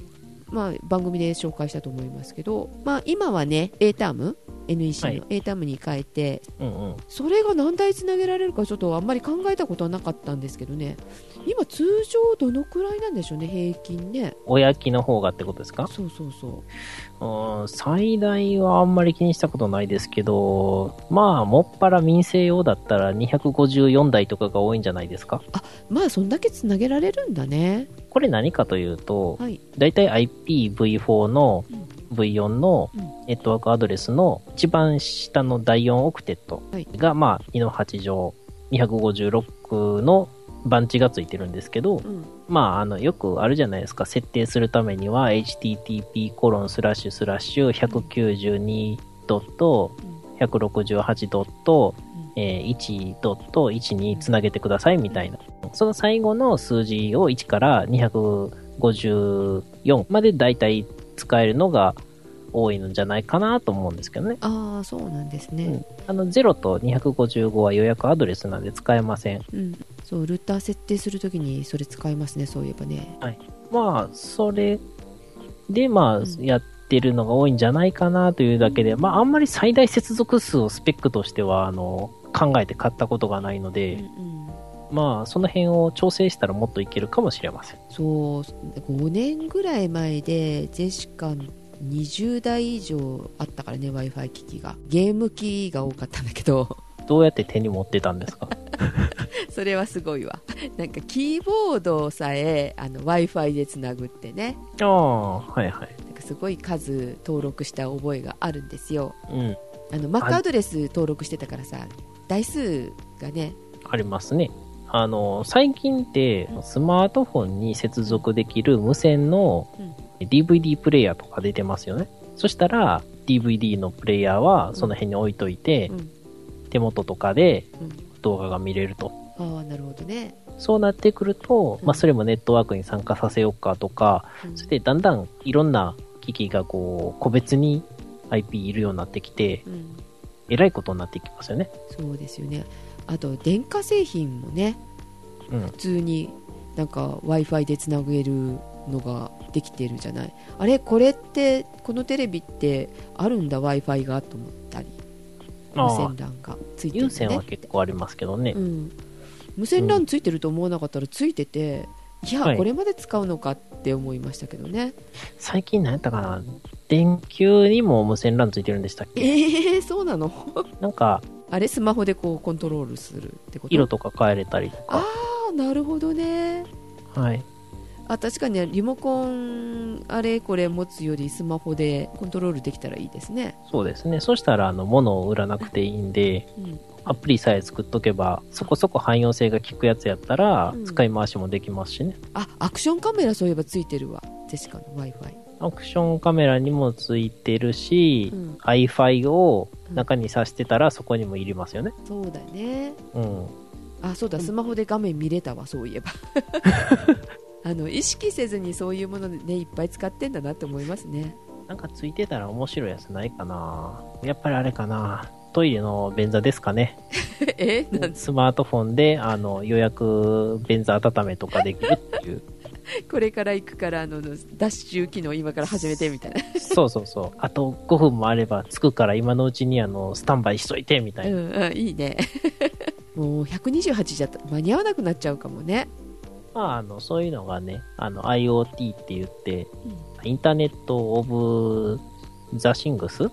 まあ、番組で紹介したと思いますけど、まあ、今はね A ターム NEC はい。の A タームに変えて、うんうん。それが何台つなげられるかちょっとあんまり考えたことはなかったんですけどね。今通常どのくらいなんでしょうね平均ね。親機の方がってことですか？そうそうそううん、最大はあんまり気にしたことないですけど、まあ、もっぱら民生用だったら254台とかが多いんじゃないですか？まあそんだけつなげられるんだね。これ何かというと、はい。だいたい IPv4 のうん。V4 のうん。ネットワークアドレスの一番下の第4オクテットはい。が、まあ、2の8乗256の番地がついてるんですけど、うんまあ、あの、よくあるじゃないですか。設定するためには、http コロンスラッシュスラッシュ192ドット168ドットえー1ドット1につなげてくださいみたいな。その最後の数字を1から254までだいたい使えるのが多いのじゃないかなと思うんですけどね。ああそうなんですねうん、あの0と255は予約アドレスなんで使えません。うん、そうルーター設定するときにそれ使いますねそういえばね。まあ、それで、まうん。あ、やってるのが多いんじゃないかなというだけで、まあ、あんまり最大接続数をスペックとしては、あの、考えて買ったことがないのうんで、うん。まあ、その辺を調整したらもっといけるかもしれません。そう。5年ぐらい前でジェシカ20台以上あったからね w i f i 機器が。ゲーム機が多かったんだけどどうやって手に持ってたんですか？それはすごいわ。なんかキーボードさえ w i f i でつなぐってね。ああ、はいはい。なんかすごい数登録した覚えがあるんですよ。うん、あの Mac アドレス登録してたからさ台数がね。ありますね。あの、最近って、スマートフォンに接続できる無線のうん。DVD プレイヤーとか出てますよね。そしたら、DVD のプレイヤーはその辺に置いといて、うん手元とかでうん。動画が見れると。ああなるほどね、そうなってくると、うん。まあ、それもネットワークに参加させようかとか、うん。そしてだんだんいろんな機器がこう、個別に IP いるようになってきて、うん。えらいことになってきますよね。そうですよね。あと電化製品もねうん。普通になんか w i f i でつなげるのができてるじゃない。あれこれってこのテレビってあるんだ w i f i がと思ったり無あ。あ線 LAN がついてる有線はね結構ありますけどね。うん、無線 LAN ついてると思わなかったらついてて、いや、はい。これまで使うのかって思いましたけどね。最近何やったかな。電球にも無線 LAN ついてるんでしたっけ？えー、そうなの？なんか、あれスマホでこうコントロールするってこと？色とか変えれたりとあか。あなるほどね。はい。あ確かにリモコンあれこれ持つよりスマホでコントロールできたらいいですね、そうですね。そしたら、あの、物を売らなくていいんで、うん、アプリさえ作っとけば、そこそこ汎用性が効くやつやったらうん、使い回しもできますしね。あアクションカメラそういえばついてるわジェシカの w i f i アクションカメラにもついてるし、うん iFi を中に挿してたらそこにもいりますよね。そうだねうん。あそうだスマホで画面見れたわそういえば あの意識せずにそういうものでねいっぱい使ってんだなって思いますねなんかついてたら面白いやつないかなやっぱりあれかなトイレの便座ですかね。え？なんスマートフォンで、あの、予約便座温めとかできるっていう。これから行くからあのダッシュ機能今から始めてみたいな、そうそうそう。あと5分もあれば着くから今のうちにあの、スタンバイしといてみたいな。うんうん、いいね もう128じゃ間に合わなくなっちゃうかもね、まあ、あの、そういうのがね、あの、IoT って言って、インターネットオブザシングス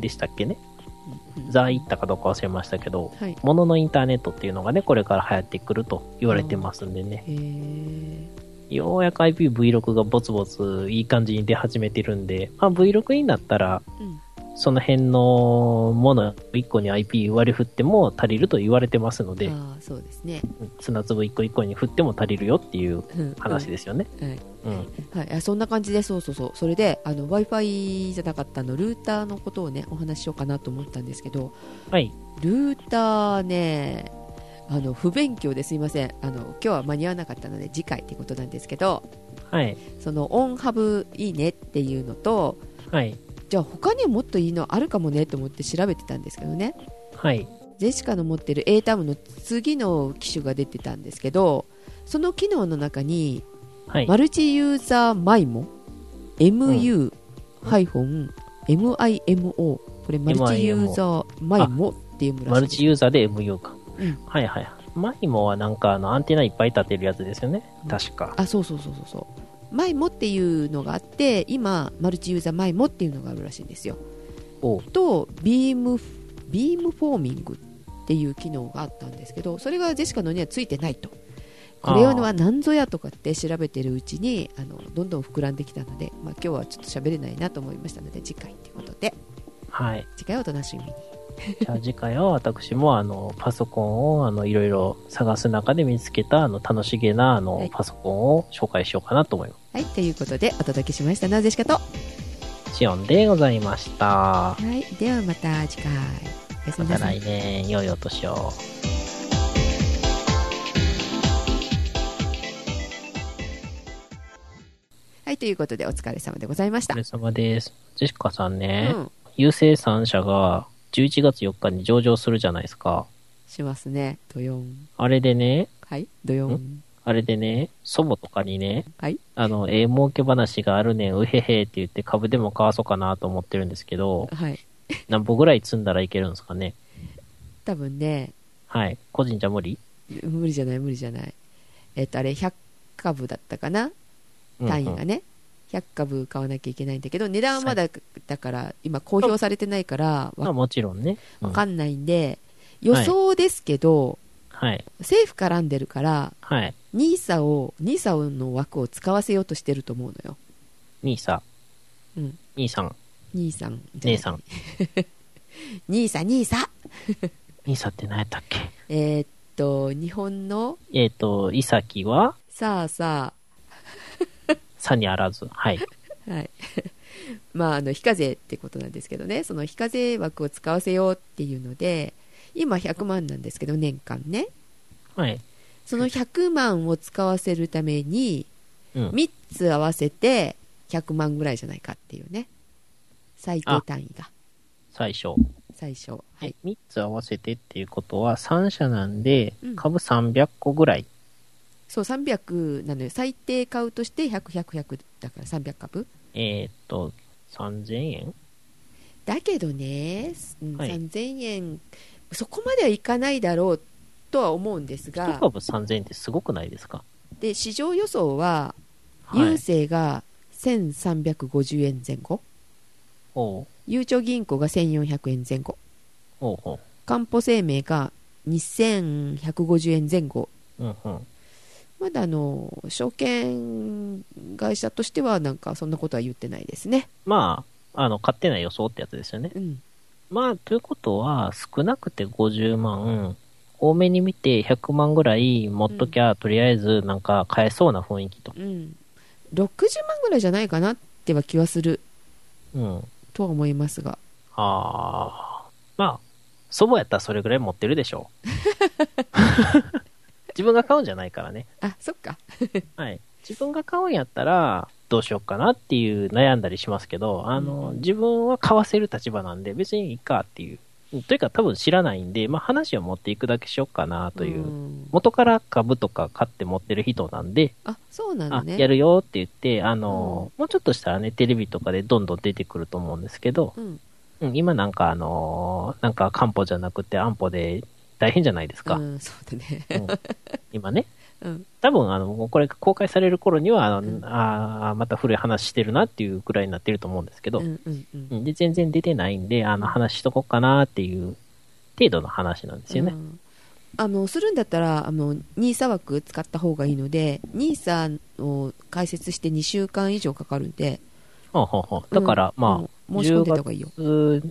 でしたっけね？うん。ザ言ったかどうか忘れましたけど、はい。もののインターネットっていうのがね、これから流行ってくると言われてますんでね。ようやく IPv6 がボツボツいい感じに出始めてるんで、まあ、V6 になったら、うんその辺のもの1個に IP 割り振っても足りると言われてますので、ああそうですね、うん砂粒1個1個に振っても足りるよっていううん話ですよね。うんはいそんな感じでそうそうそうそれで w i f i じゃなかったあのルーターのことをねお話ししようかなと思ったんですけどはい。ルーターねあの不勉強ですいませんあの今日は間に合わなかったので次回っていうことなんですけどはい。そのオンハブいいねっていうのとはい。じゃあ他にはもっといいのあるかもねと思って調べてたんですけどねはい。ジェシカの持ってる A タムの次の機種が出てたんですけどその機能の中にはい。マルチユーザーマイモ MU-MIMO これマルチユーザーマイモっていうマルチユーザーで MU か。うんはいはい。マイモはなんかあのアンテナいっぱい立てるやつですよね。確か。あそうそうそうそうそうマイモっていうのがあって今マルチユーザーマイモっていうのがあるらしいんですよ。とビームビームフォーミングっていう機能があったんですけどそれがジェシカのにはついてないと。これは何ぞやとかって調べてるうちにあのどんどん膨らんできたので、まあ、今日はちょっと喋れないなと思いましたので次回ということで。はい。次回をお楽しみに。じゃあ次回は私もあのパソコンをあのいろいろ探す中で見つけたあの楽しげなあはい。のパソコンを紹介しようかなと思います。はいということでお届けしました。のはジェシカと。シオンでございました。はいではまた次回。おやすみなさい。また来年良いお年を。はいということでお疲れ様でございました。お疲れ様です。ジェシカさんね、うん。郵政3社が11月4日に上場するじゃないですか。しますね。ドヨン。あれでね、はいドヨンあれでね、祖母とかにね、はい。あの、ええ儲け話があるねん、うへへって言って株でも買わそうかなと思ってるんですけど、はい。何歩ぐらい積んだらいけるんですかね。多分ねはい。個人じゃ無理？無理じゃない無理じゃない。えっとあれ100株だったかな？うんうん。単位がね、100株買わなきゃいけないんだけど値段はまだだから今公表されてないからまあわもちろんね。うん。かんないんで予想ですけど、はい。政府絡んでるからはい。NISA を NISA の枠を使わせようとしてると思うのよ兄さん。うん兄さん。兄さん姉さん。兄さん兄さん兄さんって何やったっけ？えーっと日本の？えっ、と、イサキは、さあささにあらず。はい。あはい まああの非課税ってことなんですけどねその非課税枠を使わせようっていうので今100万なんですけど年間ね。はい。その100万を使わせるためにうん。3つ合わせて100万ぐらいじゃないかっていうね。最低単位が。最初。最初はい。3つ合わせてっていうことは3社なんでうん。株300個ぐらい。そう300なのよ。最低買うとして100100だから300株。えっ、と、3000円？だけどね、うんはい。3000円そこまではいかないだろうとは思うんです1が株3000円ってすごくないですか？で市場予想は郵はい。政が1350円前後おうゆうちょ銀行が1400円前後おうおう。かんぽ生命が2150円前後うんうん。まだあの証券会社としてはなんかそんなことは言ってないですねまあ、あの、勝手な予想ってやつですよね。うんまあ、ということは、少なくて50万、多めに見て100万ぐらい持っときゃ、とりあえずなんか買えそうな雰囲気と。うん60万ぐらいじゃないかなっては気はするうん。とは思いますがああ。まあ、祖母やったらそれぐらい持ってるでしょう。自分が買うんじゃないからね。あそっかはい。自分が買うんやったら、どうしようかなっていう悩んだりしますけど、あの、うん自分は買わせる立場なんで、別にいいかっていう。というか多分知らないんで、まあ話を持っていくだけしようかなという。ん元から株とか買って持ってる人なんで、あそうなのあ、ねやるよって言って、あの、もうちょっとしたらね、テレビとかでどんどん出てくると思うんですけど、うんうん、今なんかあのーなんか漢方じゃなくて安保で大変じゃないですか。うんそうだねうん今ね。うん。多分あの、これ公開される頃には、あの、うん。あーまた古い話してるなっていうくらいになってると思うんですけど、うんうんうん。うんで、全然出てないんで、あの、話しとこうかなっていう程度の話なんですよね。うん。あのするんだったらあの NISA 枠使った方がいいので NISA を開設して2週間以上かかるんで。だから、うん。まもう申し込んでた方がいいよ。あ、10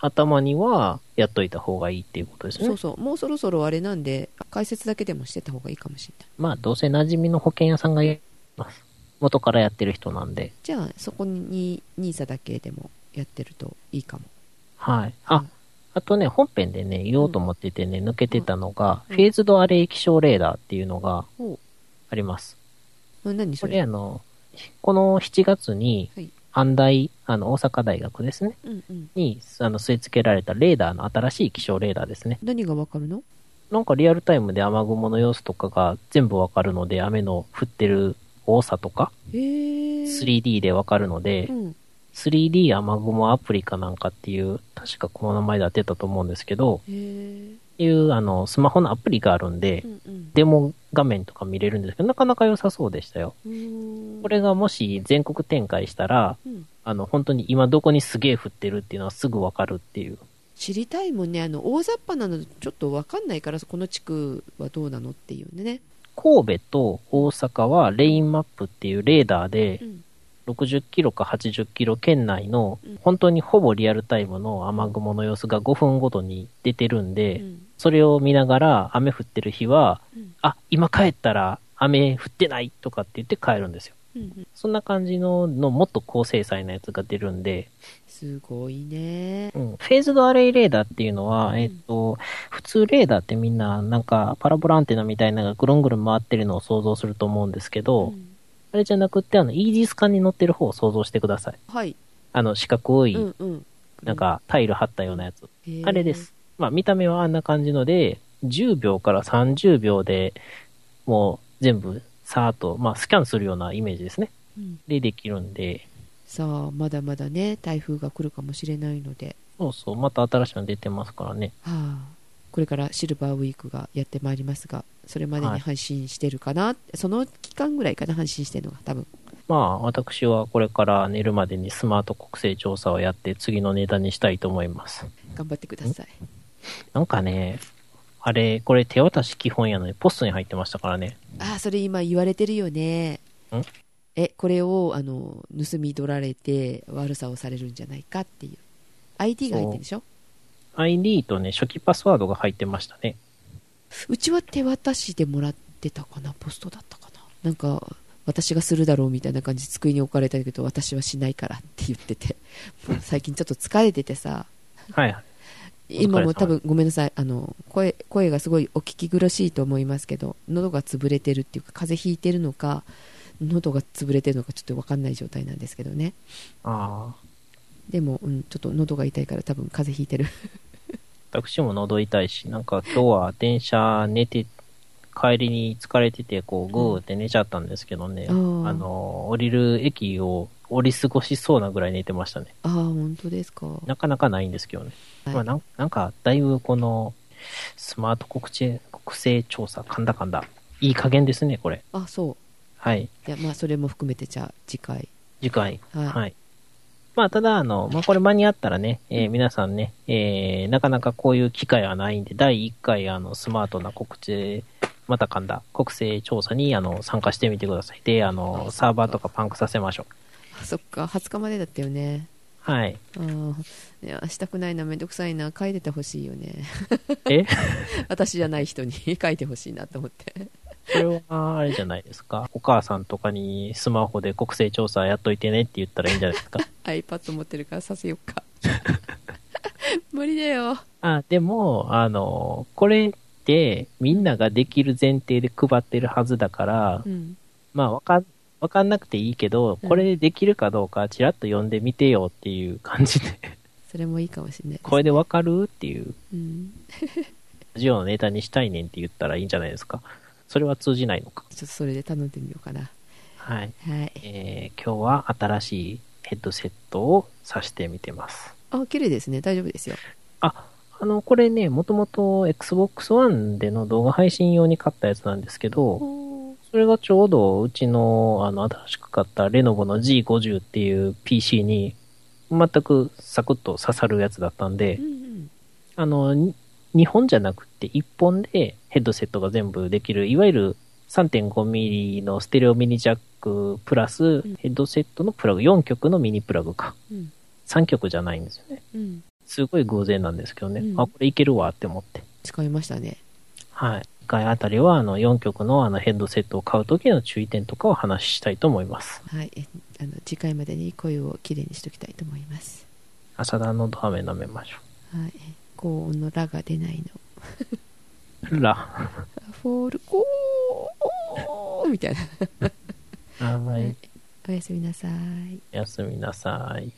頭にはやっといた方がいいっていうことですねそう。そうもうそろそろあれなんで解説だけでもしてた方がいいかもしれないまあ、どうせ馴染みの保険屋さんがやります。元からやってる人なんで。じゃあそこに NISA だけでもやってるといいかもはい。あ、あとね、本編でね、言おうと思っててね、抜けてたのが、うんフェーズドアレイ気象レーダーっていうのがほあります。何そこれれあの、この7月にはい、阪大、あの、大阪大学ですね、うんうん。に、あの、据え付けられたレーダーの新しい気象レーダーですね。何がわかるの？なんかリアルタイムで雨雲の様子とかが全部わかるので、雨の降ってる多さとか、へえ。3D でわかるのでう、ん。3D 雨雲アプリかなんかっていう、確かこの名前で当てたと思うんですけど。いう、あの、スマホのアプリがあるんでう、んうん。デモ画面とか見れるんですけど、なかなか良さそうでしたよ。これがもし全国展開したら、うん。あの、本当に今どこにすげえ降ってるっていうのはすぐわかるっていう。知りたいもんね。あの大雑把なのちょっとわかんないからこの地区はどうなのっていうね、神戸と大阪はレインマップっていうレーダーでうん、60キロか80キロ圏内のうん。本当にほぼリアルタイムの雨雲の様子が5分ごとに出てるんで、うんそれを見ながら雨降ってる日は、うん。あ、今帰ったら雨降ってないとかって言って帰るんですよ。うんうん。そんな感じののもっと高精細なやつが出るんで、すごいね。うん、フェーズドアレイレーダーっていうのは、うん。えっと、普通レーダーってみんななんかパラボラアンテナみたいなのがぐるんぐるん回ってるのを想像すると思うんですけど、うん。あれじゃなくってあの、イージス艦に乗ってる方を想像してください。はい、あの、四角い、うんうん、なんかタイル貼ったようなやつ。あれです。まあ見た目はあんな感じので、10秒から30秒でもう全部さーっと、まあスキャンするようなイメージですね。うん。でできるんで、さあまだまだね台風が来るかもしれないので、そうそう、また新しいの出てますからね。はあ、これからシルバーウィークがやってまいりますがそれまではい。に配信してるかな、その期間ぐらいかな？配信してるのが多分。まあ私はこれから寝るまでにスマート国勢調査をやって次のネタにしたいと思います。頑張ってくださいなんかね、あれ、これ手渡し基本やのにポストに入ってましたからね。ああそれ今言われてるよね。ん？えこれをあの盗み取られて悪さをされるんじゃないかっていう。ID が入ってるでしょ？ID とね、初期パスワードが入ってましたね。うちは手渡しでもらってたかなポストだったかな。なんか私がするだろうみたいな感じで机に置かれたけど私はしないからって言ってて。最近ちょっと疲れててさ。はいはい。今も多分ごめんなさい。あの声声がすごいお聞き苦しいと思いますけど喉が潰れてるっていうか風邪ひいてるのか喉が潰れてるのかちょっと分かんない状態なんですけどね。ああ。でも、うん、ちょっと喉が痛いから多分風邪ひいてる。私も喉痛いし、なんか今日は電車寝て、帰りに疲れてて、こう、グーって寝ちゃったんですけどね。あー。あの、降りる駅を降り過ごしそうなぐらい寝てましたね。ああ本当ですかなかなかないんですけどね。はいまあなん、なんか、だいぶこの、スマート国勢、国勢調査、かんだかんだ。いい加減ですね、これ。あそうはい。いやまあそれも含めてじゃあ次回次回。はいはい。まあ、ただ、あの、まあ、これ間に合ったらね、えー皆さんね、えーなかなかこういう機会はないんで、第1回、あの、スマートな国勢、またかんだ、国勢調査に、あの、参加してみてください。で、あの、あサーバーとかパンクさせましょう。あそっか20日までだったよね。はい。ああいやしたくないなめんどくさいな書いててほしいよね。え？私じゃない人に 書いてほしいなと思って。これは、あれじゃないですか？お母さんとかにスマホで国勢調査やっといてねって言ったらいいんじゃないですか？iPad 持ってるからさせよっか。無理だよ。あ、でも、あの、これってみんなができる前提で配ってるはずだから、うん。まあ、わかん、わかんなくていいけど、うん。これできるかどうか、ちらっと読んでみてよっていう感じで、それもいいかもしれないです。これでわかる？っていう、うん、ラジオのネタにしたいねんって言ったらいいんじゃないですか。それは通じないのか。ちょっとそれで頼んでみようかな。はい。はい。えー、今日は新しいヘッドセットを挿してみてます。あ綺麗ですね。大丈夫ですよ。あ、あの、これね、もともと Xbox One での動画配信用に買ったやつなんですけど、それがちょうどうちの、あの、新しく買ったレノボの G50 っていう PC に全くサクッと刺さるやつだったんでうん、うんあの、に2本じゃなくて1本でヘッドセットが全部できる、いわゆる 3.5mm のステレオミニジャックプラスんヘッドセットのプラグ、4極のミニプラグか。うん3極じゃないんですよね。うんすごい偶然なんですけどね。うんあ、これいけるわって思って。使いましたねはい。一回あたりは、あの、4曲のあのヘッドセットを買うときの注意点とかを話したいと思います。はいえあの次回までに声をきれいにしておきたいと思います朝田のど飴舐めましょはい高音のラが出ないの ら。フォールコーみたいなはい。おやすみなさいおやすみなさい。